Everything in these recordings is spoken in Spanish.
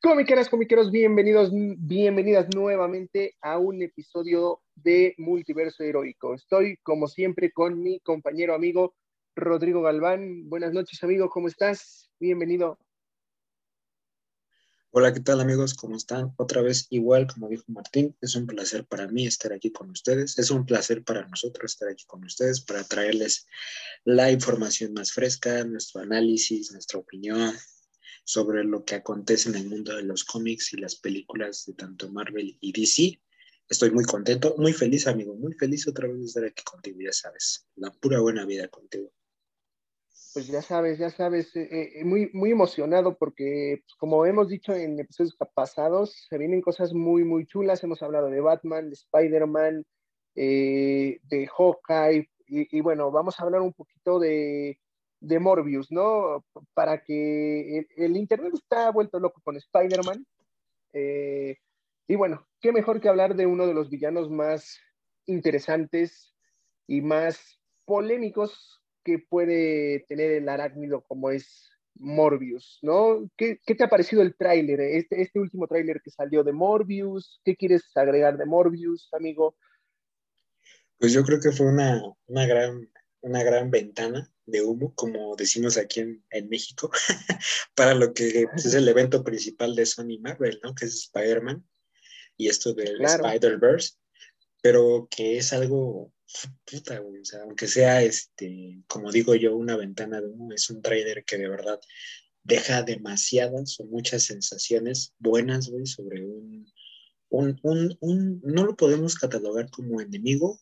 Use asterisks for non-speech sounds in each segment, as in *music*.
Comiqueras, comiqueros, bienvenidos, bienvenidas nuevamente a un episodio de Multiverso Heroico. Estoy, como siempre, con mi compañero amigo Rodrigo Galván. Buenas noches, amigo, ¿cómo estás? Bienvenido. Hola, ¿qué tal amigos? ¿Cómo están? Otra vez, igual como dijo Martín, es un placer para mí estar aquí con ustedes. Es un placer para nosotros estar aquí con ustedes para traerles la información más fresca, nuestro análisis, nuestra opinión, sobre lo que acontece en el mundo de los cómics y las películas de tanto Marvel y DC. Estoy muy contento, muy feliz, amigo, muy feliz otra vez de estar aquí contigo, ya sabes, la pura buena vida contigo. Pues ya sabes, ya sabes, eh, eh, muy, muy emocionado porque, pues, como hemos dicho en episodios pasados, se vienen cosas muy, muy chulas. Hemos hablado de Batman, de Spider-Man, eh, de Hawkeye, y, bueno, vamos a hablar un poquito de, de Morbius, ¿no? Para que el, Internet está vuelto loco con Spider-Man. Eh, y bueno, qué mejor que hablar de uno de los villanos más interesantes y más polémicos que puede tener el arácnido como es Morbius, ¿no? ¿Qué, te ha parecido el tráiler, este, este último tráiler que salió de Morbius? ¿Qué quieres agregar de Morbius, amigo? Pues yo creo que fue una, una gran, una gran ventana de humo, como decimos aquí en, México, *laughs* para lo que es el evento principal de Sony Marvel, ¿no? Que es Spider-Man y esto del Spider-Verse, pero que es algo puta, güey, o sea, aunque sea, este, como digo yo, una ventana de humo, es un trailer que de verdad deja demasiadas o muchas sensaciones buenas, güey, sobre un, un, un, un, no lo podemos catalogar como enemigo,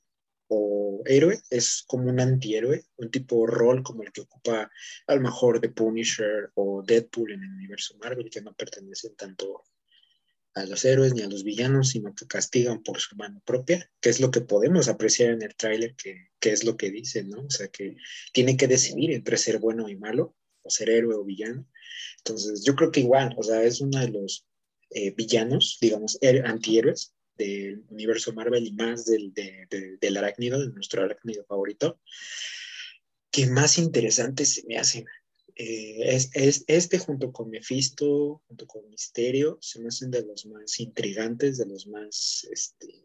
o héroe, es como un antihéroe, un tipo rol como el que ocupa a lo mejor The Punisher o Deadpool en el universo Marvel, que no pertenecen tanto a los héroes ni a los villanos, sino que castigan por su mano propia, que es lo que podemos apreciar en el tráiler, que, es lo que dice, ¿no? O sea, que tiene que decidir entre ser bueno y malo, o ser héroe o villano. Entonces, yo creo que igual, o sea, es uno de los eh, villanos, digamos, antihéroes, del universo Marvel y más del, del arácnido, de nuestro arácnido favorito, que más interesantes se me hacen. Eh, es, es, este junto con Mephisto, junto con Misterio, se me hacen de los más intrigantes, de los más, este,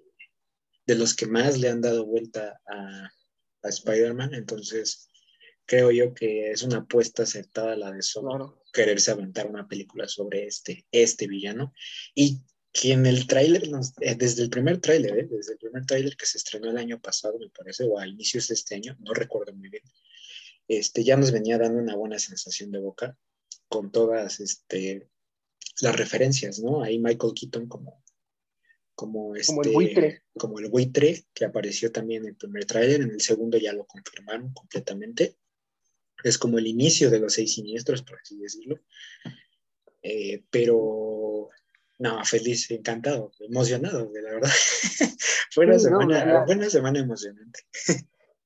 de los que más le han dado vuelta a, a Spider-Man. Entonces, creo yo que es una apuesta acertada la de Sony, quererse aventar una película sobre este, este villano. Y que en el tráiler, eh, desde el primer tráiler, eh, desde el primer tráiler que se estrenó el año pasado, me parece, o a inicios de este año, no recuerdo muy bien, este, ya nos venía dando una buena sensación de boca con todas este, las referencias, ¿no? Ahí Michael Keaton como, como, este, como el buitre. Como el buitre, que apareció también en el primer tráiler, en el segundo ya lo confirmaron completamente. Es como el inicio de los seis siniestros, por así decirlo. Eh, pero no, feliz, encantado, emocionado, de *laughs* la verdad. Fue una, semana, buena semana emocionante.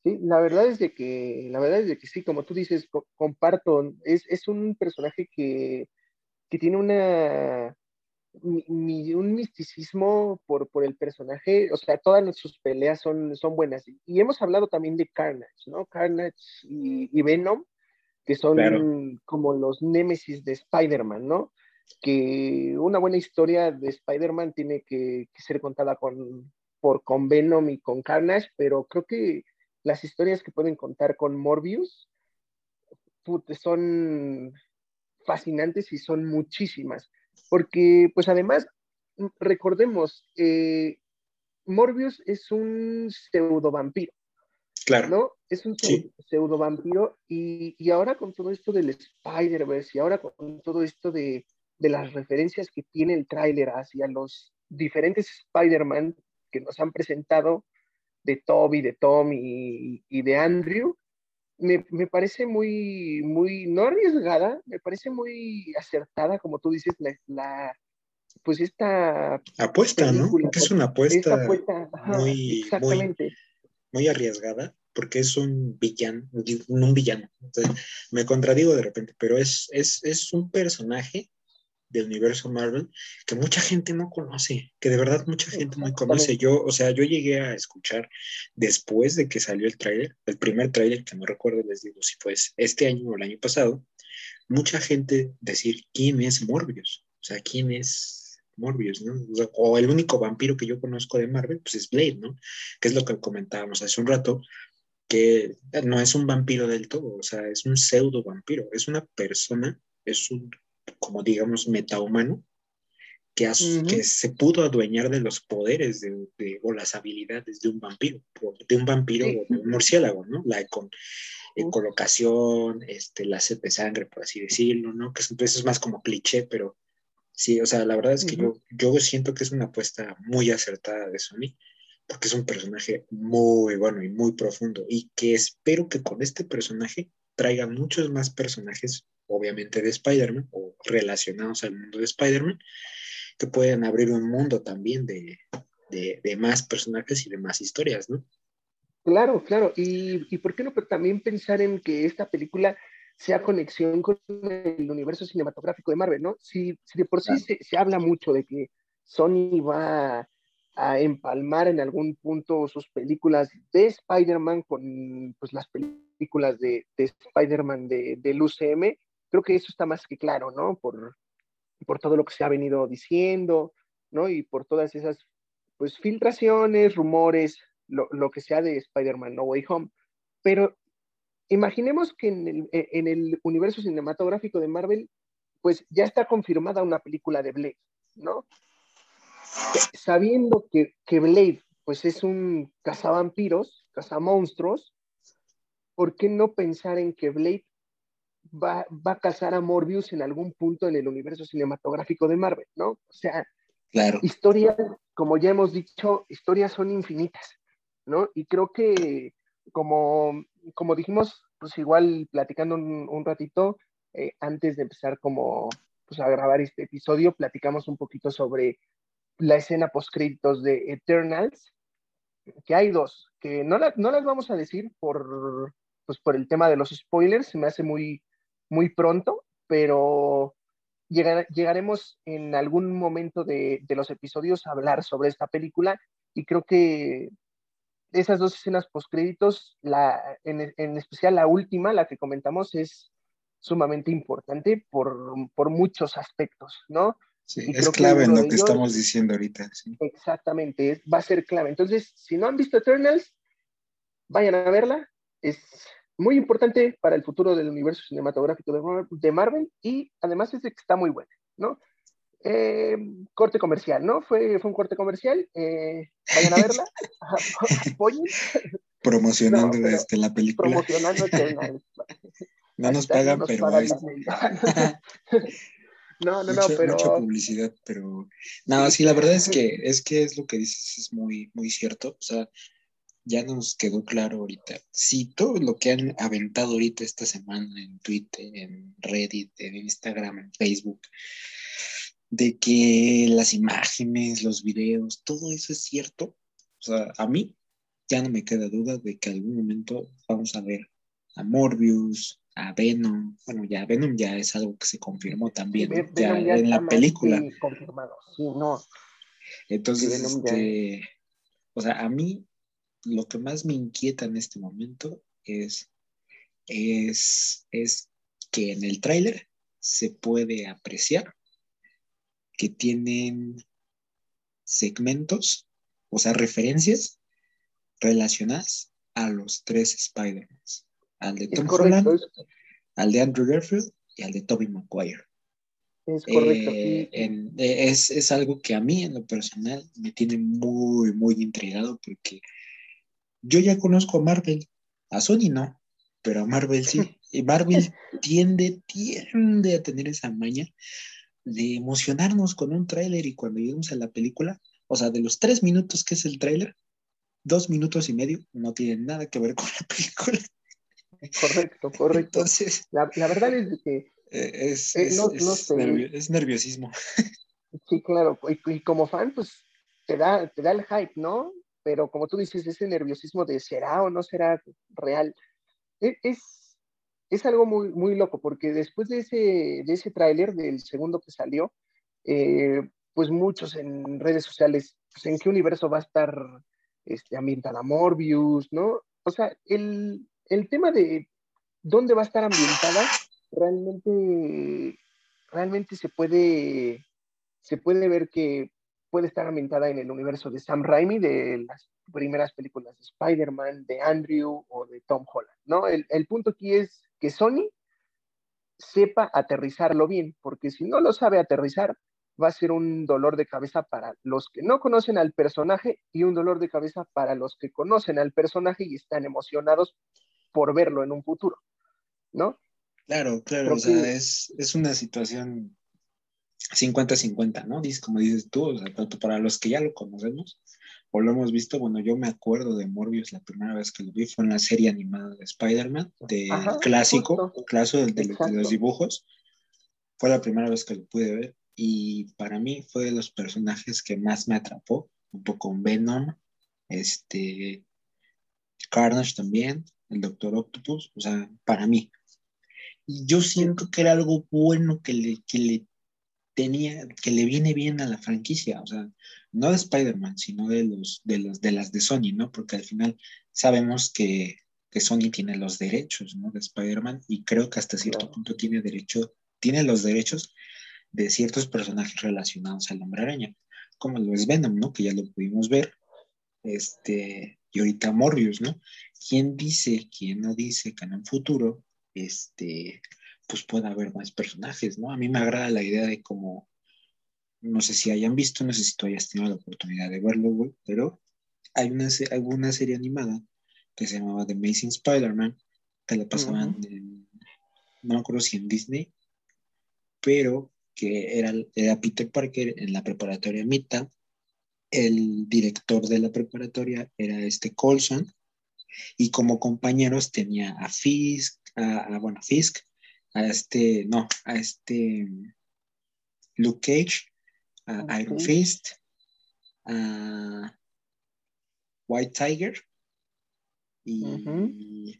Sí, la verdad es de que, la verdad es de que sí, como tú dices, comparto, es, es un personaje que, que tiene una, un misticismo por, por el personaje, o sea, todas sus peleas son, son buenas. Y hemos hablado también de Carnage, ¿no? Carnage y, Venom, que son como los némesis de Spider-Man, ¿no? Que una buena historia de Spider-Man tiene que, ser contada con, por, con Venom y con Carnage, pero creo que las historias que pueden contar con Morbius son fascinantes y son muchísimas, porque pues además, recordemos, eh, Morbius es un pseudo vampiro. Claro. ¿No? Es un pseudo vampiro y, y, ahora con todo esto del Spider-Verse y ahora con todo esto de, de las referencias que tiene el tráiler hacia los diferentes Spider-Man que nos han presentado, de Toby, de Tom y, de Andrew, me, parece muy, muy, no arriesgada, me parece muy acertada, como tú dices, la, pues esta apuesta, ¿no? Que es una apuesta, muy. Muy, arriesgada, porque es un villano, un villano. me contradigo de repente, pero es, es, es un personaje del universo Marvel que mucha gente no conoce, que de verdad mucha gente no conoce. Yo, o sea, yo llegué a escuchar después de que salió el tráiler, el primer tráiler, que no recuerdo, les digo si fue este año o el año pasado, mucha gente decir quién es Morbius. O sea, ¿quién es Morbius, no? O, el único vampiro que yo conozco de Marvel, pues es Blade, ¿no? Que es lo que comentábamos hace un rato, que no es un vampiro del todo, o sea, es un pseudo vampiro, es una persona, es un, como digamos, metahumano, que, que se pudo adueñar de los poderes de, o las habilidades de un vampiro, de un vampiro o de un murciélago, ¿no? La con colocación, este, la sed de sangre, por así decirlo, ¿no? Que entonces es más como cliché, pero sí, o sea, la verdad es que yo, yo siento que es una apuesta muy acertada de Sony, porque es un personaje muy bueno y muy profundo, y que espero que con este personaje traiga muchos más personajes, obviamente de Spider-Man, o relacionados al mundo de Spider-Man, que pueden abrir un mundo también de, de, más personajes y de más historias, ¿no? Claro, claro. Y, y por qué no también pensar en que esta película sea conexión con el universo cinematográfico de Marvel, ¿no? Si, si de por sí se, se, habla mucho de que Sony va a empalmar en algún punto sus películas de Spider-Man con pues, las películas de, de Spider-Man de, del UCM, creo que eso está más que claro, ¿no? Por, por todo lo que se ha venido diciendo, ¿no? Y por todas esas, pues, filtraciones, rumores, lo, lo que sea de Spider-Man No Way Home. Pero imaginemos que en el, e, en el, universo cinematográfico de Marvel, pues ya está confirmada una película de Blade, ¿no? Sabiendo que, que Blade, pues es un cazavampiros, cazamonstruos, ¿por qué no pensar en que Blade va, va, a cazar a Morbius en algún punto en el universo cinematográfico de Marvel, ¿no? O sea, claro. historias, como ya hemos dicho, historias son infinitas, ¿no? Y creo que, como, como dijimos, pues igual platicando un, un ratito, eh, antes de empezar como pues, a grabar este episodio, platicamos un poquito sobre la escena post-créditos de Eternals, que hay dos, que no, la, no las vamos a decir por, pues por el tema de los spoilers, se me hace muy, muy pronto, pero llegar, llegaremos en algún momento de, de, los episodios a hablar sobre esta película y creo que esas dos escenas postcréditos, la, en, en especial la última, la que comentamos, es sumamente importante por, por muchos aspectos, ¿no? Sí, es clave en lo que ellos, estamos diciendo ahorita. Sí. Exactamente, es, va a ser clave. Entonces, si no han visto Eternals, vayan a verla. Es muy importante para el futuro del universo cinematográfico de Marvel, y además es de que está muy buena, ¿no? Eh, corte comercial, ¿no? Fue, fue un corte comercial, eh, vayan a verla, *laughs* apoyen. Promocionando no, desde la película. Promocionando *laughs* No nos pagan, no nos pero pagan *laughs* No, no, mucho, no, pero... Mucha publicidad, pero... No, sí, la verdad es que es que es lo que dices, es muy, muy cierto. O sea, ya nos quedó claro ahorita. Si todo lo que han aventado ahorita esta semana en Twitter, en Reddit, en Instagram, en Facebook, de que las imágenes, los videos, todo eso es cierto, o sea, a mí ya no me queda duda de que algún momento vamos a ver a Morbius, a Venom, bueno, ya Venom ya es algo que se confirmó también sí, ya, ya en la película. Sí, confirmado, sí, no. Entonces, este, o sea, a mí lo que más me inquieta en este momento es, es, es que en el tráiler se puede apreciar que tienen segmentos, o sea, referencias relacionadas a los tres Spider-Man, al de Tom Holland, al de Andrew Garfield y al de Tobey Maguire. Es correcto. Eh, en, es, es, algo que a mí en lo personal me tiene muy, muy intrigado porque yo ya conozco a Marvel, a Sony no, pero a Marvel sí. *laughs* Y Marvel tiende, tiende a tener esa maña de emocionarnos con un tráiler y cuando lleguemos a la película, o sea, de los tres minutos que es el tráiler, dos minutos y medio no tienen nada que ver con la película. Correcto, correcto. Entonces, la, la verdad es que eh, es, es, no, no sé. nervio, es, nerviosismo. Sí, claro, y, y, como fan, pues te da, te da el hype, ¿no? Pero como tú dices, ese nerviosismo de será o no será real, e, es, es algo muy, muy loco, porque después de ese, de ese tráiler, del segundo que salió, eh, pues muchos en redes sociales, pues en qué universo va a estar este, ambientada Morbius, ¿no? O sea, el, el tema de dónde va a estar ambientada realmente, realmente se puede se puede ver que puede estar ambientada en el universo de Sam Raimi, de las primeras películas de Spider-Man, de Andrew o de Tom Holland, ¿no? El, el punto aquí es que Sony sepa aterrizarlo bien, porque si no lo sabe aterrizar, va a ser un dolor de cabeza para los que no conocen al personaje y un dolor de cabeza para los que conocen al personaje y están emocionados por verlo en un futuro, ¿no? Claro, claro, o sea, es, una situación 50-50, ¿no? Como dices tú, o sea, tanto para los que ya lo conocemos o lo hemos visto, bueno, yo me acuerdo de Morbius la primera vez que lo vi fue en la serie animada de Spider-Man, de clásico, clásico de, los dibujos. Fue la primera vez que lo pude ver y para mí fue de los personajes que más me atrapó, junto con Venom, este, Carnage también, el Doctor Octopus, o sea, para mí. Y yo siento que era algo bueno que le, que le tenía, que le viene bien a la franquicia, o sea, no de Spider-Man, sino de los, de los, de las de Sony, ¿no? Porque al final sabemos que, que Sony tiene los derechos, ¿no? De Spider-Man y creo que hasta cierto punto tiene derecho, tiene los derechos de ciertos personajes relacionados al hombre araña, como lo es Venom, ¿no? Que ya lo pudimos ver. Este, y ahorita Morbius, ¿no? ¿Quién dice, quién no dice que en un futuro, este, pues pueda haber más personajes, ¿no? A mí me agrada la idea de cómo, no sé si hayan visto, no sé si tú hayas tenido la oportunidad de verlo, güey, pero hay una, alguna serie animada que se llamaba The Amazing Spider-Man, que la pasaban en, no me acuerdo si en Disney, pero que era, era Peter Parker en la preparatoria Mita, el director de la preparatoria era este Colson, y como compañeros tenía a Fisk, a, bueno, Fisk, a este, no, a este Luke Cage, a Iron Fist, a White Tiger y,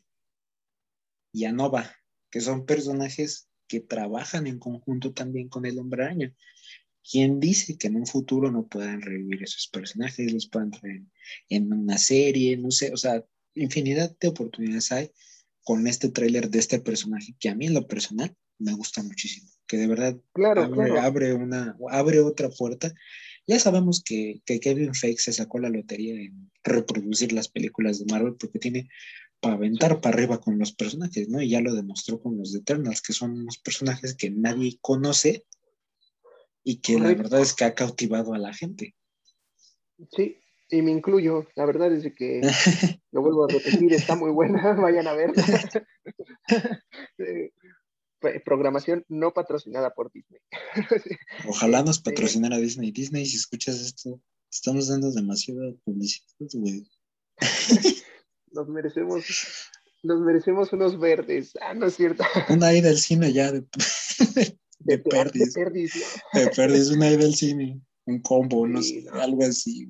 y a Nova, que son personajes que trabajan en conjunto también con el hombre araña. ¿Quién dice que en un futuro no puedan revivir esos personajes, los puedan traer en una serie, no sé, o sea, infinidad de oportunidades hay con este tráiler de este personaje que a mí en lo personal me gusta muchísimo, que de verdad abre, una, abre otra puerta. Ya sabemos que, que Kevin Feige se sacó la lotería en reproducir las películas de Marvel porque tiene para aventar para arriba con los personajes, ¿no? Y ya lo demostró con los Eternals, que son unos personajes que nadie conoce y que la verdad es que ha cautivado a la gente. Sí, y me incluyo, la verdad es que, *laughs* lo vuelvo a repetir, está muy buena, *laughs* vayan a verla. *laughs* programación no patrocinada por Disney. Ojalá nos este, patrocinara Disney. Disney, si escuchas esto, estamos dando demasiada publicidad, güey. nos merecemos, nos merecemos unos verdes. Ah, no es cierto. Una ida al cine ya de, de, perdis. De perdis, una ida al cine. Un combo, no sé, algo así,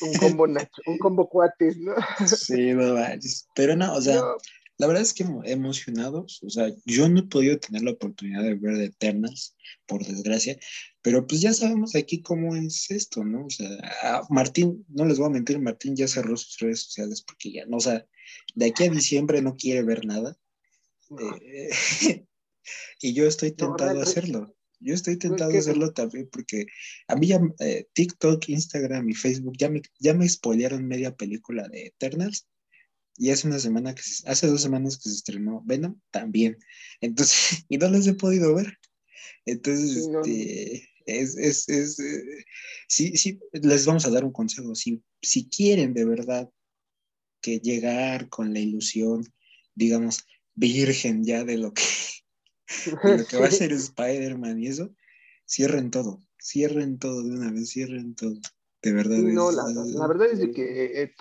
Un combo Nacho, un combo cuates, ¿no? Sí, no vayas. Pero no, o sea, la verdad es que emocionados, o sea, yo no he podido tener la oportunidad de ver de Eternals, por desgracia, pero pues ya sabemos aquí cómo es esto, ¿no? O sea, Martín, no les voy a mentir, Martín ya cerró sus redes sociales porque ya, no, o sea, de aquí a diciembre no quiere ver nada. Eh, *laughs* y yo estoy tentado a hacerlo. Yo estoy tentado a hacerlo también porque a mí ya eh, TikTok, Instagram y Facebook ya me, ya me spoilearon media película de Eternals y hace una semana que hace dos semanas que se estrenó Venom también. Entonces, *laughs* y no les he podido ver. Entonces, este, es, es, es eh, sí, sí, les vamos a dar un consejo. Si, si quieren de verdad que llegar con la ilusión, digamos, virgen ya de lo que, lo que va a *laughs* ser Spider-Man y eso, cierren todo, cierren todo de una vez, cierren todo. De verdad. No, la, la, verdad es que eh,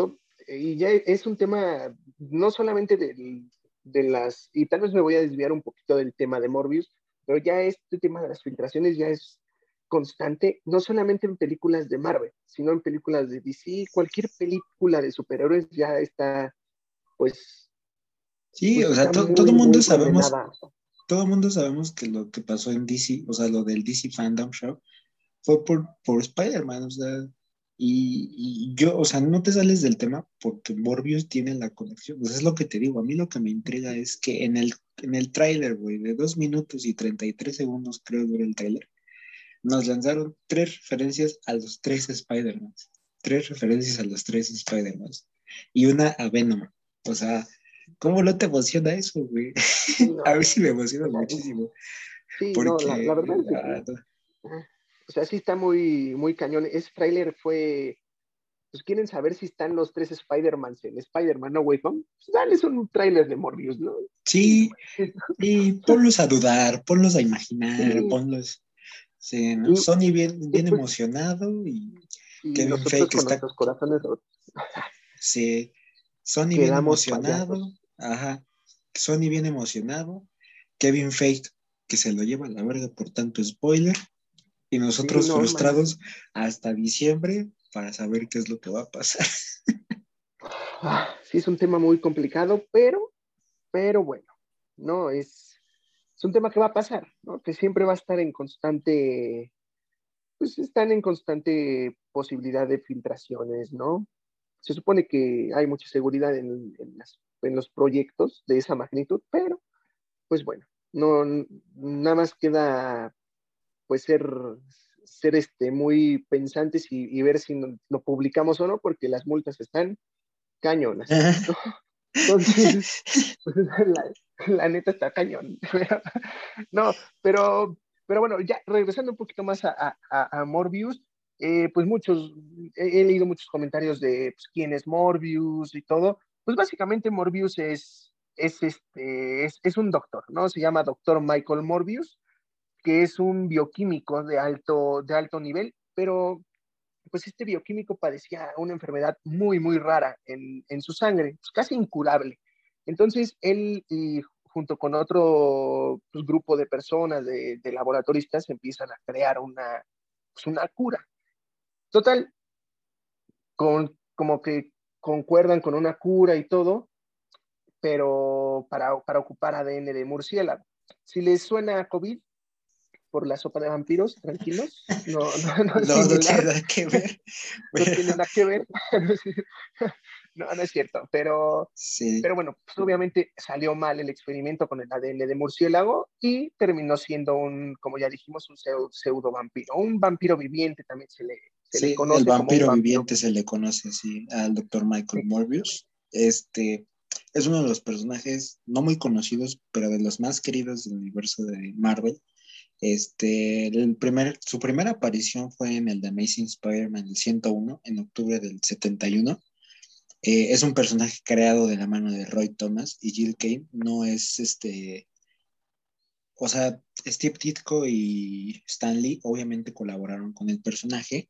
y ya es un tema no solamente de, de, las, y tal vez me voy a desviar un poquito del tema de Morbius, pero ya este tema de las filtraciones ya es constante, no solamente en películas de Marvel, sino en películas de DC, cualquier película de superhéroes ya está, pues... Sí, pues o sea, todo el mundo sabemos, todo el mundo sabemos que lo que pasó en DC, o sea, lo del DC Fandom Show, fue por, por Spider-Man, o sea, y, yo, o sea, no te sales del tema porque Morbius tiene la conexión. Pues es lo que te digo. A mí lo que me intriga es que en el, en el tráiler, güey, de dos minutos y 33 segundos, creo, dura el tráiler, nos lanzaron tres referencias a los tres Spider-Man. Tres referencias a los tres Spider-Man. Y una a Venom. O sea, ¿cómo no te emociona eso, güey? *laughs* a mí sí me emociona muchísimo. Sí, no, la, verdad es que, ah, O sea, sí está muy, muy cañón. Ese tráiler fue pues quieren saber si están los tres Spider-Man en Spider-Man No Way Home, pues dale, un tráiler de Morbius, ¿no? Sí, y ponlos a dudar, ponlos a imaginar, ponlos. Sí, ¿no? Sony bien, bien pues, emocionado y, Kevin Feige está. Sí, Sony bien emocionado. Ajá. Sony bien emocionado. Kevin Feige que se lo lleva a la verga por tanto spoiler. Y nosotros frustrados hasta diciembre para saber qué es lo que va a pasar. Ah, sí, es un tema muy complicado, pero, pero bueno, no, es, es un tema que va a pasar, ¿no? Que siempre va a estar en constante, pues están en constante posibilidad de filtraciones, ¿no? Se supone que hay mucha seguridad en, en los proyectos de esa magnitud, pero, pues bueno, no, nada más queda, pues ser ser este, muy pensantes y, ver si lo publicamos o no, porque las multas están cañonas. Entonces, *laughs* pues, la, neta está cañón. *laughs* no, pero, pero bueno, ya regresando un poquito más a, a, Morbius, eh, pues muchos, he, leído muchos comentarios de pues, quién es Morbius y todo. Pues básicamente Morbius es, es, este, es, es un doctor, ¿no? Se llama doctor Michael Morbius que es un bioquímico de alto, de alto nivel, pero pues este bioquímico padecía una enfermedad muy, muy rara en, en su sangre, pues, casi incurable. Entonces, él y junto con otro pues, grupo de personas, de, de, laboratoristas, empiezan a crear una, pues, una cura. Total, con, como que concuerdan con una cura y todo, pero para, para ocupar ADN de murciélago. Si les suena COVID, por la sopa de vampiros, tranquilos. No, no, no, *laughs* no, no tiene nada que ver. no tiene nada que ver. no, no es cierto, pero, sí. pero bueno, pues obviamente salió mal el experimento con el ADN de murciélago y terminó siendo un, como ya dijimos, un pseudo, vampiro. Un vampiro viviente también se le, se sí, conoce. El vampiro, viviente se le conoce así al doctor Michael Morbius. Este es uno de los personajes no muy conocidos, pero de los más queridos del universo de Marvel este, el primer, su primera aparición fue en el The Amazing Spider-Man el 101, en octubre del 71. Eh, es un personaje creado de la mano de Roy Thomas y Jill Kane. No es este. O sea, Steve Ditko y Stan Lee obviamente colaboraron con el personaje,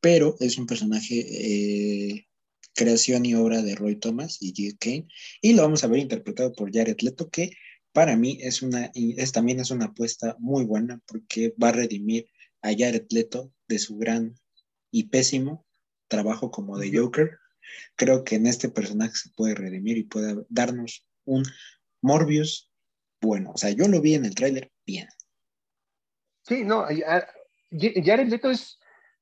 pero es un personaje eh, creación y obra de Roy Thomas y Jill Kane. Y lo vamos a ver interpretado por Jared Leto, que para mí es una, es, también es una apuesta muy buena porque va a redimir a Jared Leto de su gran y pésimo trabajo como de Joker. Creo que en este personaje se puede redimir y puede darnos un Morbius bueno. O sea, yo lo vi en el tráiler bien. Sí, no, Jared Leto es,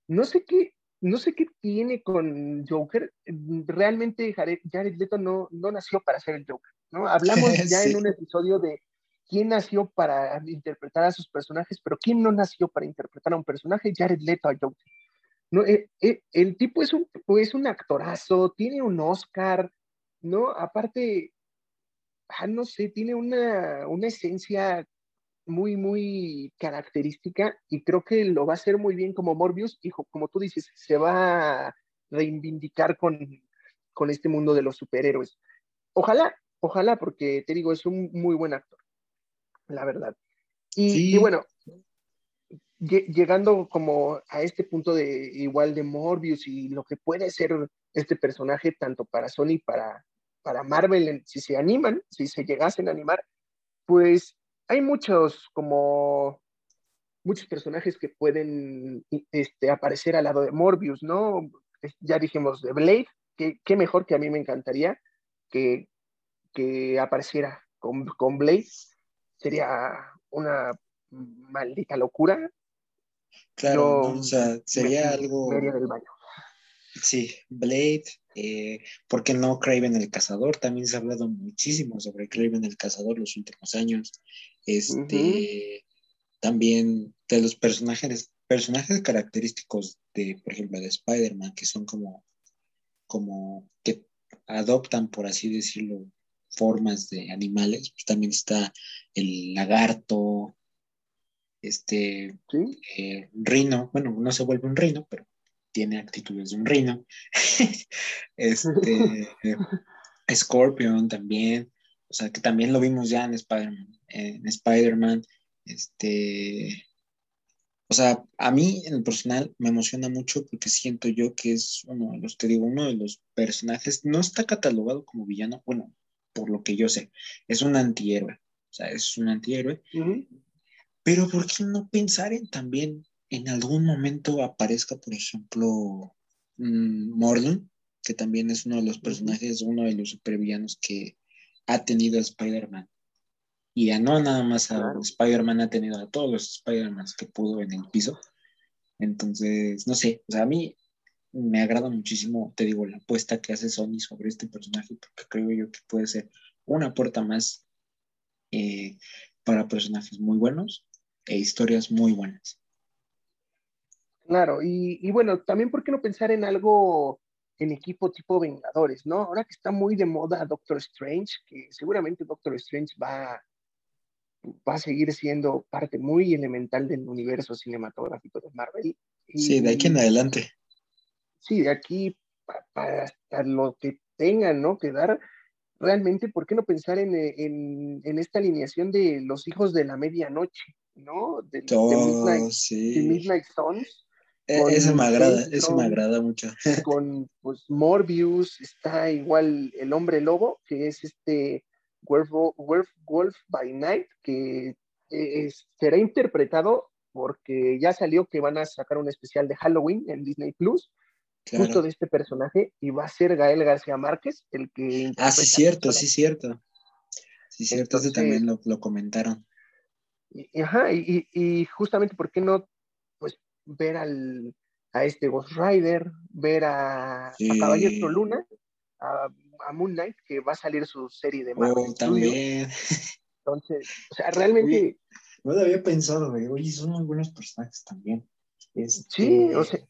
no sé qué, no sé qué tiene con Joker. Realmente Jared Leto no, no nació para ser el Joker. ¿no? Hablamos *laughs* ya en un episodio de quién nació para interpretar a sus personajes, pero quién no nació para interpretar a un personaje, Jared Leto a Joker. No, eh, eh, el tipo es un, es un actorazo, tiene un Oscar, ¿no? Aparte, ah, no sé, tiene una, una esencia muy, muy característica y creo que lo va a hacer muy bien como Morbius, hijo, como tú dices, se va a reivindicar con, con este mundo de los superhéroes. Ojalá, Ojalá, porque te digo, es un muy buen actor, la verdad. Y, bueno, llegando como a este punto de igual de Morbius y lo que puede ser este personaje tanto para Sony para para Marvel si se animan si se llegasen a animar pues hay muchos como muchos personajes que pueden este, aparecer al lado de Morbius no ya dijimos de Blade que qué mejor que a mí me encantaría que que apareciera con, con Blade sería una maldita locura. Claro, o sea, sería algo. Del baño. Sí, Blade, eh, ¿por qué no Craven el Cazador? También se ha hablado muchísimo sobre Craven el Cazador los últimos años. Este, también de los personajes, personajes característicos de, por ejemplo, de Spider-Man, que son como, como que adoptan, por así decirlo, formas de animales, pues también está el lagarto, este eh, rino, bueno, no se vuelve un rino, pero tiene actitudes de un rino. *laughs* este *laughs* Scorpion también, o sea, que también lo vimos ya en Spider-Man, en Spider-Man, este, o sea, a mí en el personal me emociona mucho porque siento yo que es uno de los, te digo, uno de los personajes, no está catalogado como villano, bueno, por lo que yo sé, es un antihéroe, o sea, es un antihéroe, pero ¿por qué no pensar en también en algún momento aparezca, por ejemplo, um, Mordon, que también es uno de los personajes, uno de los supervillanos que ha tenido Spider-Man. Y a no nada más a Spider-Man, ha tenido a todos los Spider-Man que pudo en el piso. Entonces, no sé, o sea, a mí me agrada muchísimo, te digo, la apuesta que hace Sony sobre este personaje, porque creo yo que puede ser una puerta más eh, para personajes muy buenos e historias muy buenas. Claro, y, y, bueno, también, ¿por qué no pensar en algo en equipo tipo Vengadores, ¿no? Ahora que está muy de moda Doctor Strange, que seguramente Doctor Strange va, va a seguir siendo parte muy elemental del universo cinematográfico de Marvel. sí, de aquí en adelante. Sí, de aquí para hasta lo que tengan, ¿no? Que dar, realmente, ¿por qué no pensar en, en, en esta alineación de los hijos de la medianoche, ¿no? De, oh, sí. Midnight Sons e, ese me agrada, eso me agrada mucho. *laughs* Con pues, Morbius, está igual el hombre lobo, que es este Wolf, Wolf, by Night, que eh, será interpretado porque ya salió que van a sacar un especial de Halloween en Disney Plus, justo de este personaje, y va a ser Gael García Márquez el que... Ah, sí, cierto, sí, cierto. Sí, cierto, ese también lo, lo comentaron. Y, ajá, y, y, justamente, ¿por qué no ver al, a este Ghost Rider, ver a, Caballero Luna, a, Moon Knight, que va a salir su serie de Marvel. Oh, también. Entonces, o sea, realmente. no lo había pensado, güey. Oye, son muy buenos personajes también. Este, sí, o sea.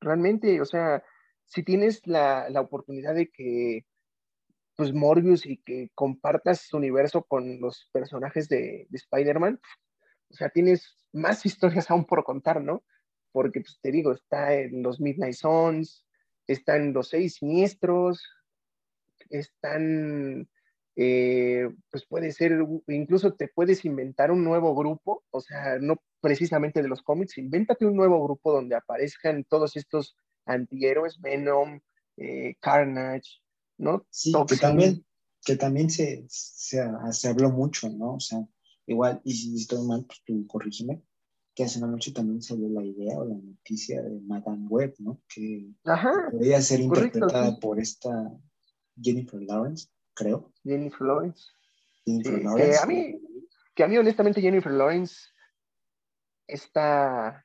Realmente, o sea, si tienes la, la oportunidad de que pues Morbius y que compartas su universo con los personajes de, de Spider-Man, o sea, tienes más historias aún por contar, ¿no? Porque, pues te digo, está en los Midnight Sons, están los seis siniestros, están, eh, pues puede ser, incluso te puedes inventar un nuevo grupo, o sea, no precisamente de los cómics, invéntate un nuevo grupo donde aparezcan todos estos antihéroes, Venom, eh, Carnage, ¿no? Sí, que también, que también se, se, se habló mucho, ¿no? O sea, Igual, y si estoy mal, pues tú corrígeme, que hace una noche también salió la idea o la noticia de Madame Web, ¿no? Que podría ser interpretada por esta Jennifer Lawrence, creo. Jennifer Lawrence. Jennifer Lawrence. Que a, mí, que a mí, honestamente, Jennifer Lawrence está,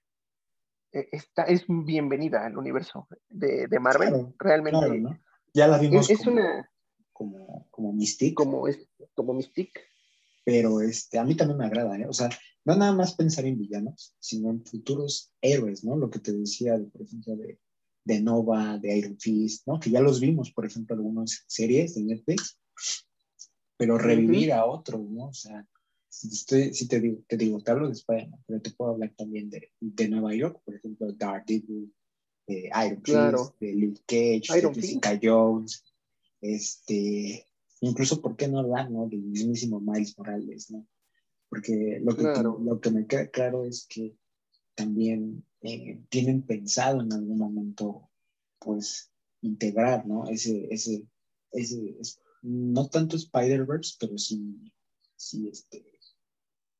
e, está es bienvenida al universo de, de Marvel. Realmente. Ya la vimos es, como, una, como, como Mystique. Como, es, como Mystique pero este, a mí también me agrada, ¿eh? O sea, no nada más pensar en villanos, sino en futuros héroes, ¿no? Lo que te decía, por ejemplo, de, de Nova, de Iron Fist, ¿no? Que ya los vimos, por ejemplo, algunas series de Netflix, pero revivir a otros, ¿no? O sea, si, estoy, si te, digo, te digo, te hablo de España, pero te puedo hablar también de, de Nueva York, por ejemplo, Daredevil, de Iron Fist, de Luke Cage, de Jessica Jones, este, Incluso, ¿por qué no hablar, no? Del mismísimo Miles Morales, ¿no? Porque lo que, lo que me queda claro es que también eh, tienen pensado en algún momento, pues, integrar, ¿no? Ese, ese, ese, no tanto Spider-Verse, pero sí, sí, este,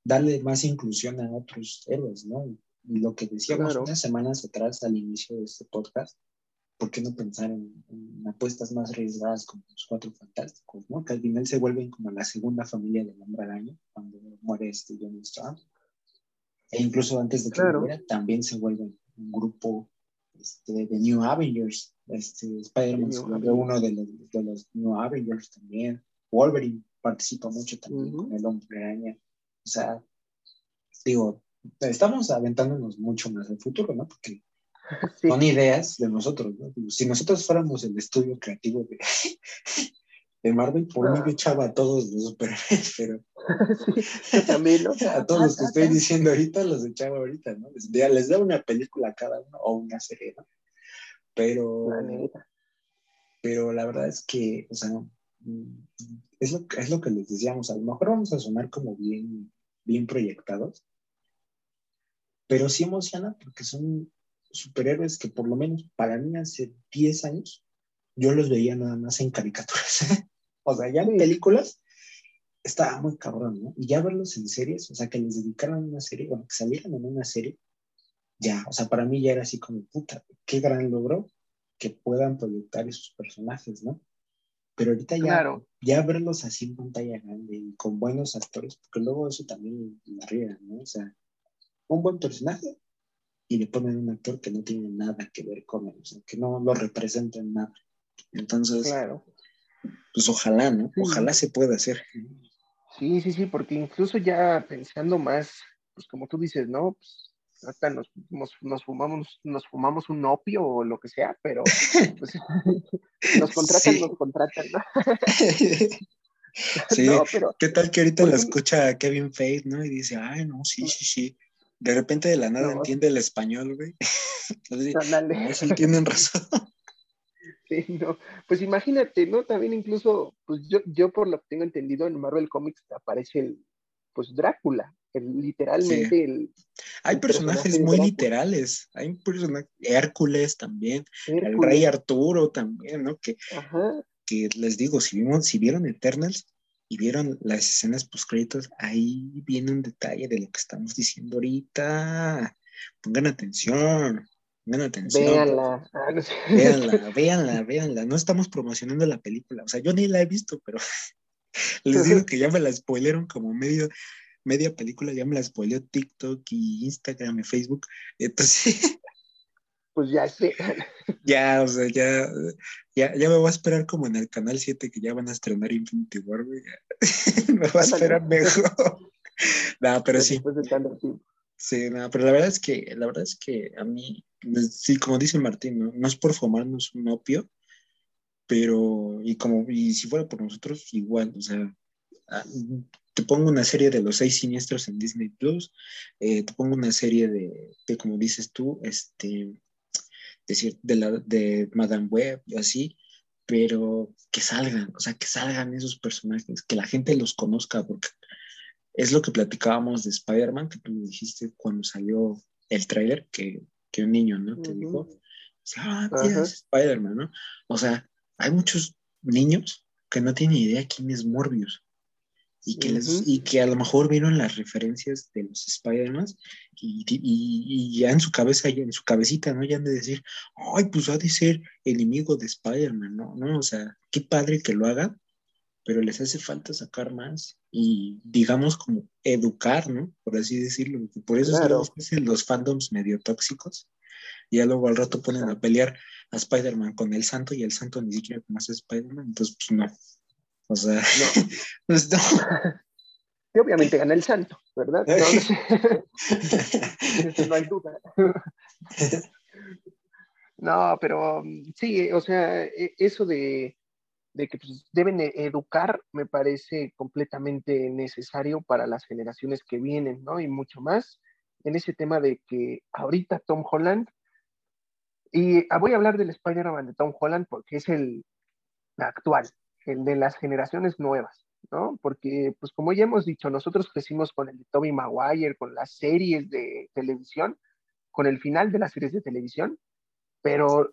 darle más inclusión a otros héroes, ¿no? Y lo que decíamos unas semanas atrás al inicio de este podcast, ¿por qué no pensar en, apuestas más arriesgadas como los Cuatro Fantásticos, ¿no? Que al final se vuelven como la segunda familia del Hombre Araña cuando muere este Johnny Storm. E incluso antes de que muriera, también se vuelven un grupo este, de New Avengers. Este, Spider-Man se vuelve uno de los, de los, New Avengers también. Wolverine participa mucho también con el Hombre Araña. O sea, digo, estamos aventándonos mucho más al futuro, ¿no? Porque *laughs* son ideas de nosotros, ¿no? Si nosotros fuéramos el estudio creativo de, *laughs* de Marvel, por mí me echaba a todos los superhéroes, *laughs* pero... Sí, también, ¿no? a todos los que estoy diciendo ahorita los echaba ahorita, ¿no? Les, les da una película a cada uno o una serie, ¿no? Pero... Pero la verdad es que, o sea, es lo, es lo que les decíamos, a lo mejor vamos a sonar como bien, bien proyectados, pero sí emociona porque son superhéroes que por lo menos para mí hace 10 años yo los veía nada más en caricaturas. *laughs* o sea, ya en películas estaba muy cabrón, ¿no? Y ya verlos en series, o sea, que les dedicaran una serie, bueno, que salieran en una serie, ya, o sea, para mí ya era así como, puta, qué gran logro que puedan proyectar esos personajes, ¿no? Pero ahorita ya, ya verlos así en pantalla grande y con buenos actores, porque luego eso también la riega, ¿no? O sea, un buen personaje y le ponen un actor que no tiene nada que ver con él, o sea, que no lo representa en nada. Entonces, claro. pues ojalá, ¿no? Ojalá se pueda hacer. Sí, sí, sí, porque incluso ya pensando más, pues como tú dices, ¿no? Pues, hasta nos, nos, fumamos, nos fumamos un opio o lo que sea, pero *laughs* pues, nos contratan, nos contratan, ¿no? *laughs* *laughs* Sí, pero, ¿qué tal que ahorita la escucha Kevin Feige, ¿no? Y dice, ay, no, sí, sí, sí. De repente de la nada entiende el español, güey. *laughs* Entonces, no, tienen razón. *laughs* Sí, no. Pues imagínate, ¿no? También incluso, pues yo, yo por lo que tengo entendido en Marvel Comics aparece el, pues Drácula, el, literalmente el... Hay personajes muy literales, hay personajes, Hércules también, el rey Arturo también, ¿no? Que, que les digo, si, vimos, si vieron Eternals, y vieron las escenas post créditos, ahí viene un detalle de lo que estamos diciendo ahorita. Pongan atención, pongan atención. Véanla. Ah, véanla, *laughs* véanla, véanla. No estamos promocionando la película. O sea, yo ni la he visto, pero *laughs* les digo que ya me la spoileron como medio, media película, ya me la spoileó TikTok y Instagram y Facebook. Entonces, *laughs* pues ya sé. Ya, o sea, ya, ya, ya me voy a esperar como en el canal 7 que ya van a estrenar Infinity War, güey. *laughs* me va a esperar mejor. no, pero sí. Sí, no, pero la verdad es que, la verdad es que a mí, sí, como dice Martín, no, no es por fumarnos un opio, pero, y como, y si fuera por nosotros, igual, o sea, ah, te pongo una serie de los seis siniestros en Disney Plus, eh, te pongo una serie de, de, como dices tú, este, decir, de, la, de Madame Web y así, pero que salgan, o sea, que salgan esos personajes, que la gente los conozca, porque es lo que platicábamos de Spider-Man, que tú dijiste cuando salió el tráiler, que, que, un niño, ¿no? Te dijo, ah, es Spider-Man, ¿no? O sea, hay muchos niños que no tienen idea quién es Morbius y que, y que a lo mejor vieron las referencias de los Spider-Man y, y, ya en su cabeza, ya en su cabecita, ¿no? Ya han de decir, ay, pues ha de ser enemigo de Spider-Man, ¿no? ¿no? O sea, qué padre que lo haga, pero les hace falta sacar más y, digamos, como educar, ¿no? Por así decirlo. Por eso claro. son los fandoms medio tóxicos. Y ya luego al rato ponen a pelear a Spider-Man con el santo y el santo ni siquiera conoce a Spider-Man, entonces pues no, o sea, no. *laughs* Pues, y obviamente gana el santo, ¿verdad? *laughs* No, hay duda. No, pero sí, o sea, e, eso de, de que pues, deben e, educar me parece completamente necesario para las generaciones que vienen, ¿no? Y mucho más en ese tema de que ahorita Tom Holland, y ah, voy a hablar del Spider-Man de Tom Holland porque es el actual, el de las generaciones nuevas, ¿no? Porque, pues como ya hemos dicho, nosotros crecimos con el de Toby Maguire, con las series de televisión, con el final de las series de televisión, pero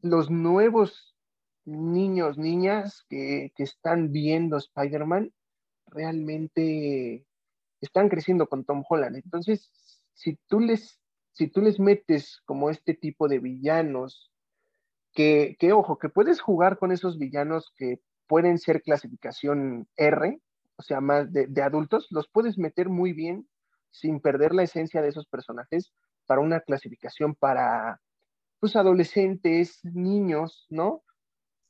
los nuevos niños, niñas que, que están viendo Spider-Man, realmente están creciendo con Tom Holland. Entonces, si tú les, si tú les metes como este tipo de villanos que, ojo, que puedes jugar con esos villanos que pueden ser clasificación R, o sea, más de, adultos, los puedes meter muy bien sin perder la esencia de esos personajes para una clasificación para, pues, adolescentes, niños, ¿no?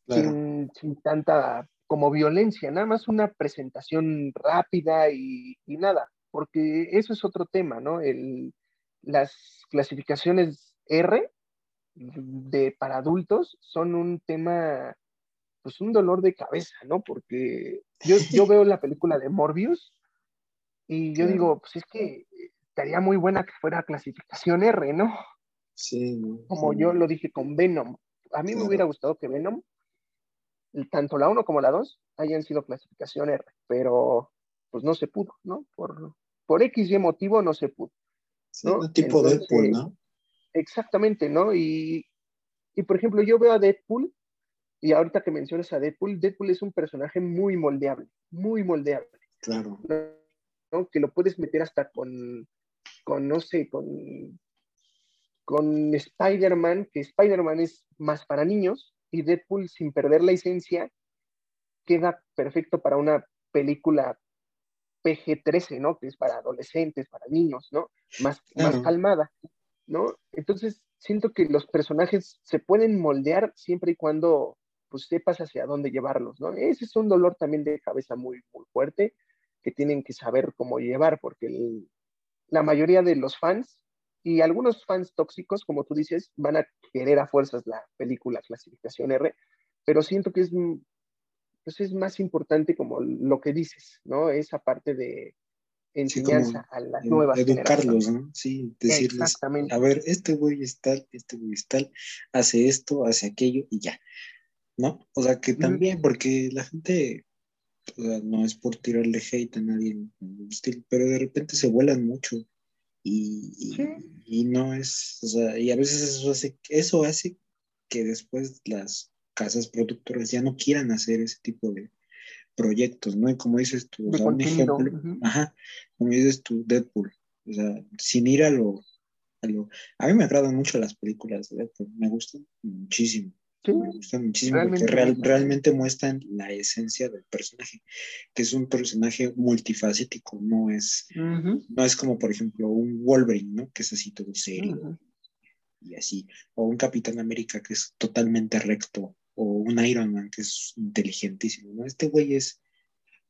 Sin, tanta como violencia, nada más una presentación rápida y, y, nada. porque eso es otro tema, ¿no? El, las clasificaciones R de, para adultos son un tema, pues un dolor de cabeza, ¿no? Porque yo, yo veo la película de Morbius y yo digo, pues es que estaría muy buena que fuera clasificación R, ¿no? Sí. Como yo lo dije con Venom. A mí me hubiera gustado que Venom, tanto la 1 como la 2, hayan sido clasificación R, pero pues no se pudo, ¿no? Por, por X y motivo no se pudo. ¿no? un tipo de Deadpool, ¿no? Exactamente, ¿no? Y, y por ejemplo, yo veo a Deadpool, y ahorita que mencionas a Deadpool, Deadpool es un personaje muy moldeable, muy moldeable. Claro. ¿no? Que lo puedes meter hasta con, con no sé, con, con Spider-Man, que Spider-Man es más para niños, y Deadpool, sin perder la esencia, queda perfecto para una película PG-13, ¿no? Que es para adolescentes, para niños, ¿no? Más, más calmada, ¿no? Entonces, siento que los personajes se pueden moldear siempre y cuando pues sepas hacia dónde llevarlos, ¿no? Ese es un dolor también de cabeza muy, muy fuerte que tienen que saber cómo llevar, porque la mayoría de los fans y algunos fans tóxicos, como tú dices, van a querer a fuerzas la película clasificación R, pero siento que es, pues es más importante como lo que dices, ¿no? Esa parte de enseñanza a las nuevas Educarlos, ¿no? Sí, decirles, a ver, este güey es tal, este güey es tal, hace esto, hace aquello y ya, ¿no? O sea, que también, porque la gente, no es por tirarle hate a nadie, pero de repente se vuelan mucho y, no es, o sea, y a veces eso hace, eso hace que después las casas productoras ya no quieran hacer ese tipo de proyectos, ¿no? Y como dices tú, o sea, un ejemplo, ajá, como dices tú, Deadpool, o sea, sin ir a lo, a lo, a mí me agradan mucho las películas de Deadpool, me gustan muchísimo, me gustan muchísimo porque realmente muestran la esencia del personaje, que es un personaje multifacético, no es, no es como, por ejemplo, un Wolverine, ¿no? Que es así todo serio y así, o un Capitán América que es totalmente recto, o un Iron Man que es inteligentísimo, ¿no? Este güey es,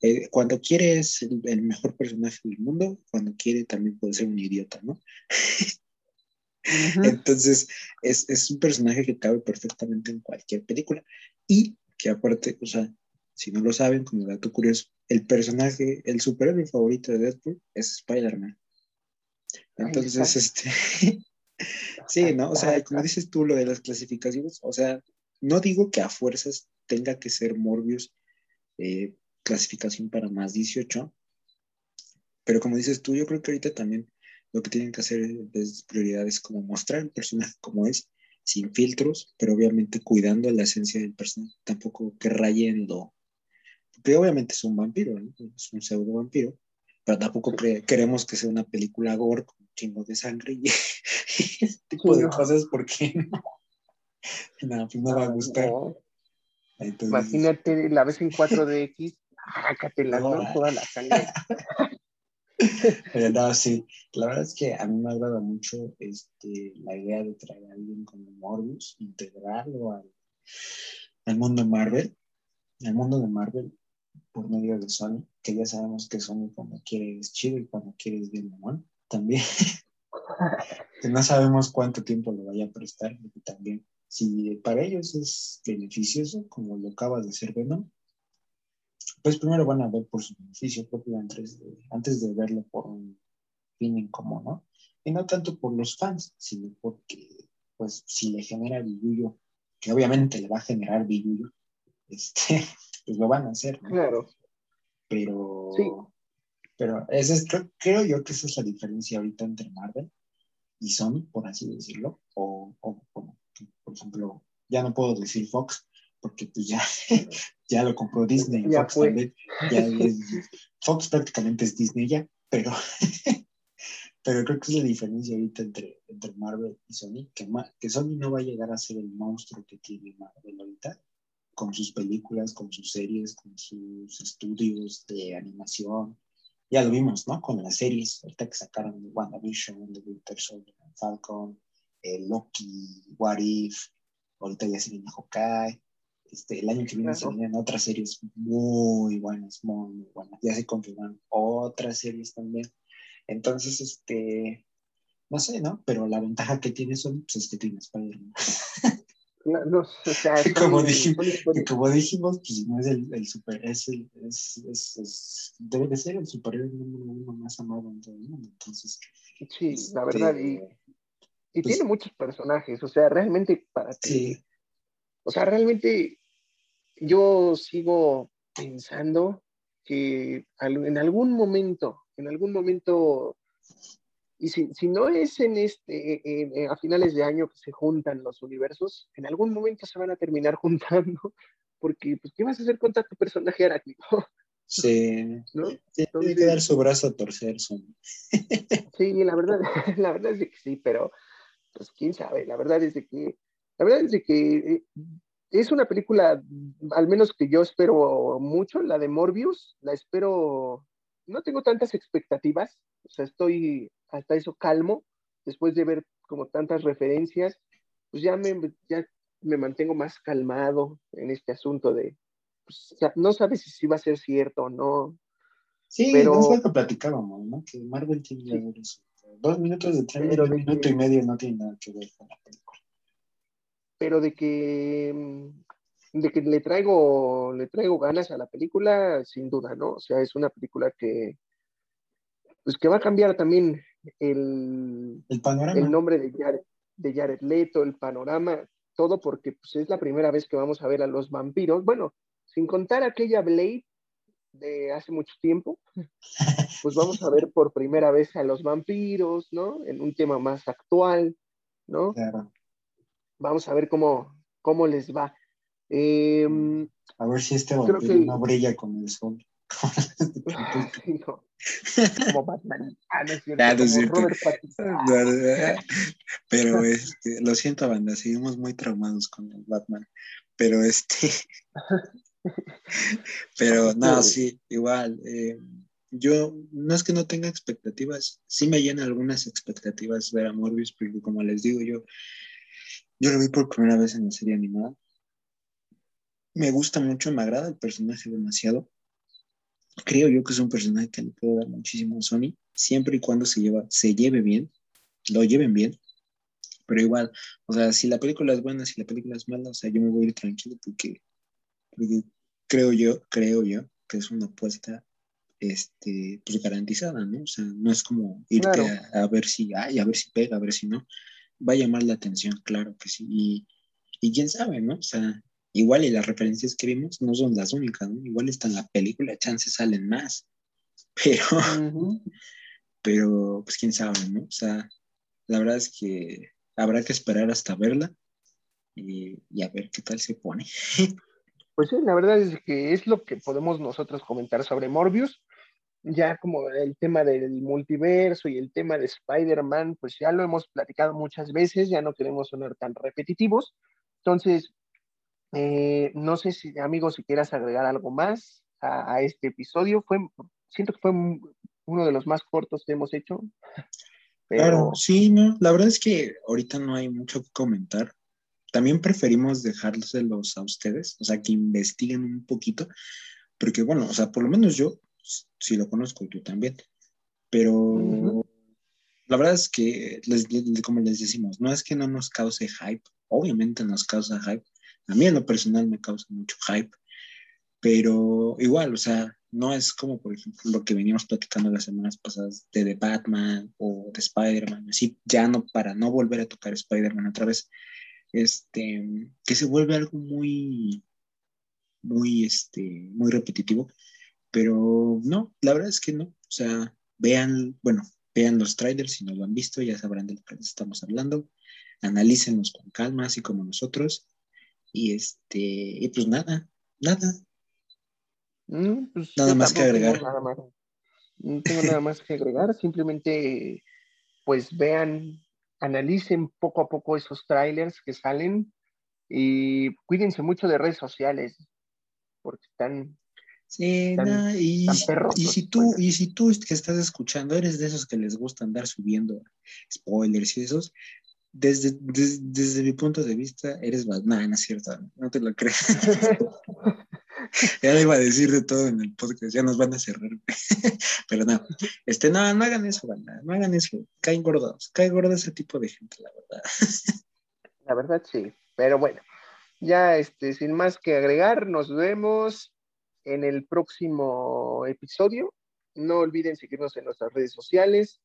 eh, cuando quiere es el, mejor personaje del mundo, cuando quiere también puede ser un idiota, ¿no? Entonces, es, un personaje que cabe perfectamente en cualquier película. Y que aparte, o sea, si no lo saben, como dato curioso, el personaje, el superhéroe favorito de Deadpool es Spider-Man. Entonces, este, *laughs* sí, ¿no? O sea, como dices tú, lo de las clasificaciones, o sea, no digo que a fuerzas tenga que ser Morbius eh, clasificación para más 18, pero como dices tú, yo creo que ahorita también lo que tienen que hacer es prioridades como mostrar el personaje como es, sin filtros, pero obviamente cuidando la esencia del personaje, tampoco que rayen lo... Porque obviamente es un vampiro, es un pseudo vampiro, pero tampoco queremos que sea una película gore con chingo de sangre y, *laughs* ese tipo de cosas, porque no, no, pues no va a gustar. Imagínate, la ves en *laughs* 4DX, la ¿no? Toda la sangre. Pero no, sí, la verdad es que a mí me agrada mucho este, la idea de traer a alguien como Morbius, integrarlo al, al mundo Marvel, al mundo de Marvel por medio de Sony, que ya sabemos que Sony cuando quiere es chido y cuando quiere es bien mamón, también. *laughs* que no sabemos cuánto tiempo le vaya a prestar, porque también, si para ellos es beneficioso, como lo acaba de ser Venom, pues primero van a ver por su beneficio propio antes de, antes de verlo por un fin en común, ¿no? Y no tanto por los fans, sino porque, pues, si le genera billuyo, que obviamente le va a generar billuyo, *laughs* este, pues lo van a hacer, ¿no? Claro. Pero, sí. pero ese es, creo, yo que esa es la diferencia ahorita entre Marvel y Sony, por así decirlo, o, o por ejemplo, ya no puedo decir Fox, porque pues ya, *laughs* ya lo compró Disney. Fox, también, Fox prácticamente es Disney ya, pero, *laughs* pero creo que es la diferencia ahorita entre, entre Marvel y Sony, que, que Sony no va a llegar a ser el monstruo que tiene Marvel ahorita, con sus películas, con sus series, con sus estudios de animación. Ya lo vimos, ¿no? Con las series, ahorita que sacaron WandaVision, de Winter Soldier, Falcon, eh, Loki, What If, ahorita ya se viene Hawkeye, este, el año que viene se vienen otras series muy buenas, muy, buenas. Ya se confirman otras series también. Entonces, este, no sé, ¿no? Pero la ventaja que tiene son, pues es que tiene Spider-Man. *laughs* No, o sea, *laughs* como, son- dijimos, son como dijimos, pues no es el, el super, es el, es, es, es- debe de ser el superhéroe número uno más amado en todo el mundo. Entonces, Sí, este, la verdad, y, y pues- tiene muchos personajes, o sea, realmente para sí, o sea, realmente yo sigo pensando que en algún momento, en algún momento, y si, si no es en este, en- en- a finales de año que se juntan los universos, en algún momento se van a terminar *laughs* juntando, porque, pues, ¿qué vas a hacer con tanto personaje arácnido? sí, *laughs* ¿No? tiene que dar su brazo a torcer, son. Sí, la verdad, *laughs* la verdad es que sí, pero pues quién sabe, la verdad es de que, la verdad es de que eh, es una película, al menos que yo espero mucho, la de Morbius, la espero, no tengo tantas expectativas, o sea, estoy hasta eso calmo, después de ver como tantas referencias, pues ya me, ya me mantengo más calmado en este asunto de, pues, no sabes si sí va a ser cierto o no, Sí, Pero- es lo que platicábamos, ¿no? Que Marvel tiene ver eso. Dos minutos de tren un de minuto que- y medio no tiene nada que ver con la película. pero de que mm, de que le traigo le traigo ganas a la película sin duda no o sea es una película que pues que va a cambiar también el, El panorama. el nombre de Jared, de Jared Leto el panorama todo porque pues, es la primera vez que vamos a ver a los vampiros bueno sin contar aquella Blade de hace mucho tiempo pues vamos a ver por primera vez a los vampiros no en un tema más actual no Claro. vamos a ver cómo, cómo les va. Eh, A ver si este vampiro que- no brilla con el sol. *laughs* no, como Batman. Ah, no es cierto, Ah, no es cierto. Pero este, lo siento, banda, seguimos muy traumados con el Batman. Pero este, *laughs* *laughs* pero no, sí, igual. eh, yo no es que no tenga expectativas, sí me llena algunas expectativas ver a Morbius, porque como les digo, yo, yo lo vi por primera vez en la serie animada. Me gusta mucho, me agrada el personaje demasiado. Creo yo que es un personaje que le puede dar muchísimo a Sony, siempre y cuando se, lleva, se lleve bien, lo lleven bien. Pero igual, o sea, si la película es buena, si la película es mala, o sea, yo me voy a ir tranquilo porque, porque creo yo, creo yo que es una apuesta este, pues garantizada, ¿no? O sea, no es como irte Claro. a, a ver si, ay, a ver si pega, a ver si no. Va a llamar la atención, claro que sí. Y, y quién sabe, ¿no? O sea, igual y las referencias que vimos no son las únicas, ¿no? Igual está en la película, chances salen más. *laughs* Pero, Ujú. pero pues quién sabe, ¿no? O sea, la verdad es que habrá que esperar hasta verla y, y a ver qué tal se pone. *laughs* Pues sí, la verdad es que es lo que podemos nosotros comentar sobre Morbius. Ya como el tema del multiverso y el tema de Spider-Man, pues ya lo hemos platicado muchas veces, ya no queremos sonar tan repetitivos. Entonces, eh, no sé si, amigos, si quieras agregar algo más a, a este episodio. Fue, siento que fue uno de los más cortos que hemos hecho. Pero... Claro, sí, no, la verdad es que ahorita no hay mucho que comentar. También preferimos dejárselos a ustedes, o sea, que investiguen un poquito, porque bueno, o sea, por lo menos yo sí lo conozco tú también, pero la verdad es que, les, les- como les decimos, no es que no nos cause hype, obviamente nos causa hype, a mí en lo personal me causa mucho hype, pero igual, o sea, no es como, por ejemplo, lo que veníamos platicando las semanas pasadas de The Batman o de Spider-Man, así, ya no, para no volver a tocar Spider-Man otra vez, este, que se vuelve algo muy, muy, este, muy repetitivo, pero no, la verdad es que no, o sea, vean, bueno, vean los trailers si no lo han visto, ya sabrán de lo que estamos hablando, analícenlos con calma, así como nosotros, y este, y pues nada, nada, Mm, pues Nada más que agregar. nada más. No tengo nada más que agregar, simplemente pues vean, analicen poco a poco esos trailers que salen y cuídense mucho de redes sociales porque están Sí, Tan- no, y, perros y si tú, y si tú que estás escuchando eres de esos que les gusta andar subiendo spoilers y esos, desde, des- desde mi punto de vista, eres Batman, ¿no es cierto? No te lo crees. *laughs* *laughs* *laughs* ya le iba a decir de todo en el podcast, ya nos van a cerrar. *laughs* Pero no, este, no, no hagan eso, banda, no hagan eso. Caen gordos, cae gordo ese tipo de gente, la verdad. *laughs* La verdad, sí. Pero bueno, ya este, sin más que agregar, nos vemos en el próximo episodio. No olviden seguirnos en nuestras redes sociales.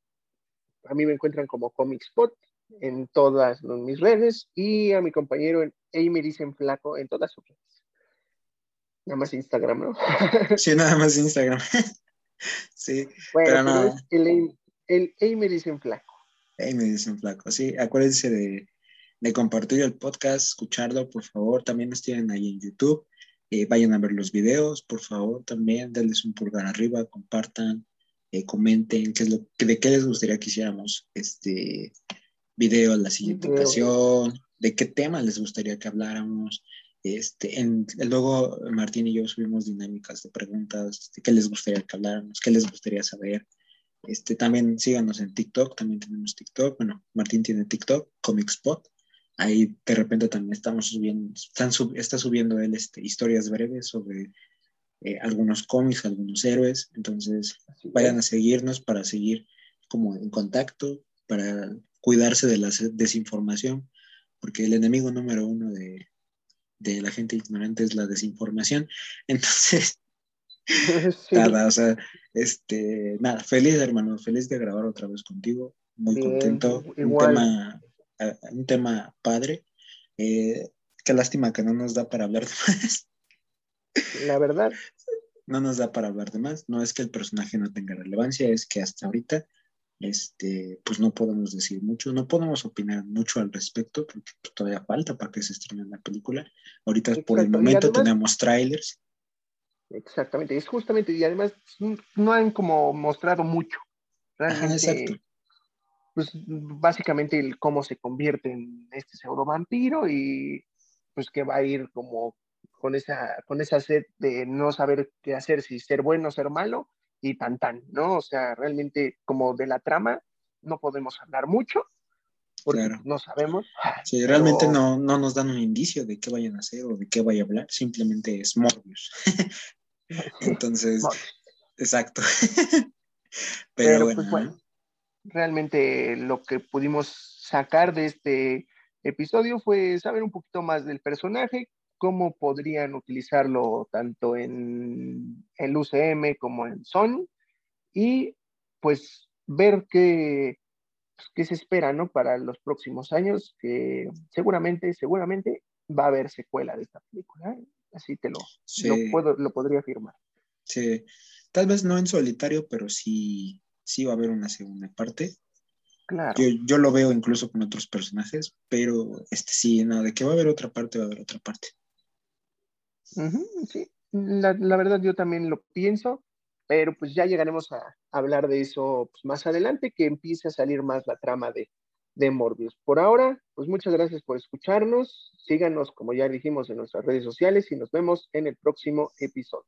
A mí me encuentran como Comic Spot en todas mis redes y a mi compañero Amy dicen flaco en todas sus redes. Nada más Instagram, ¿no? *laughs* sí, nada más Instagram. *laughs* sí, bueno, pero no. el, el Amy dicen flaco. Amy dicen flaco, sí. Acuérdense de, de, compartir el podcast, escucharlo, por favor. También nos tienen ahí en YouTube. Eh, vayan a ver los videos, por favor, también denles un pulgar arriba, compartan, eh, comenten qué es lo, de qué les gustaría que hiciéramos este video la siguiente ocasión, de qué tema les gustaría que habláramos. Este, en, luego Martín y yo subimos dinámicas de preguntas, de qué les gustaría que habláramos, qué les gustaría saber. Este, también síganos en TikTok, también tenemos TikTok. Bueno, Martín tiene TikTok, Comic Spot. Ahí de repente también estamos subiendo, están está subiendo él este, historias breves sobre eh, algunos cómics, algunos héroes. Entonces, vayan a seguirnos para seguir como en contacto, para cuidarse de la desinformación, porque el enemigo número uno de, de la gente ignorante es la desinformación. *laughs* Entonces, *laughs* nada, o sea, este, nada, feliz hermano, feliz de grabar otra vez contigo, muy contento. Un tema, un tema padre. Eh, qué lástima que no nos da para hablar de *laughs* más. La verdad. No nos da para hablar de más. No es que el personaje no tenga relevancia, es que hasta ahorita este, pues no podemos decir mucho, no podemos opinar mucho al respecto porque pues, todavía falta para que se estrene la película. Ahorita por el momento tenemos trailers. Exactamente, es justamente, y además no han como mostrado mucho. Realmente, Pues básicamente el cómo se convierte en este pseudo vampiro y pues que va a ir como con esa, con esa sed de no saber qué hacer, si ser bueno o ser malo, y tan tan, ¿no? O sea, realmente como de la trama no podemos hablar mucho porque no sabemos. Sí, realmente no, no nos dan un indicio de qué vayan a hacer o de qué vaya a hablar, simplemente es Morbius. *laughs* Entonces, exacto. *laughs* Pero, pues, bueno, bueno, realmente lo que pudimos sacar de este episodio fue saber un poquito más del personaje, cómo podrían utilizarlo tanto en el UCM como en Sony y pues ver qué, pues, qué se espera ¿no? para los próximos años, que seguramente, seguramente va a haber secuela de esta película. ¿eh? Así te lo, lo, puedo, lo podría afirmar. Sí, tal vez no en solitario, pero sí, sí va a haber una segunda parte. Claro. Yo, yo, lo veo incluso con otros personajes, pero este sí, no, de que va a haber otra parte, va a haber otra parte sí, la, verdad yo también lo pienso, pero pues ya llegaremos a, hablar de eso pues, más adelante, que empiece a salir más la trama de, de Morbius. Por ahora, pues muchas gracias por escucharnos, síganos como ya dijimos en nuestras redes sociales y nos vemos en el próximo episodio.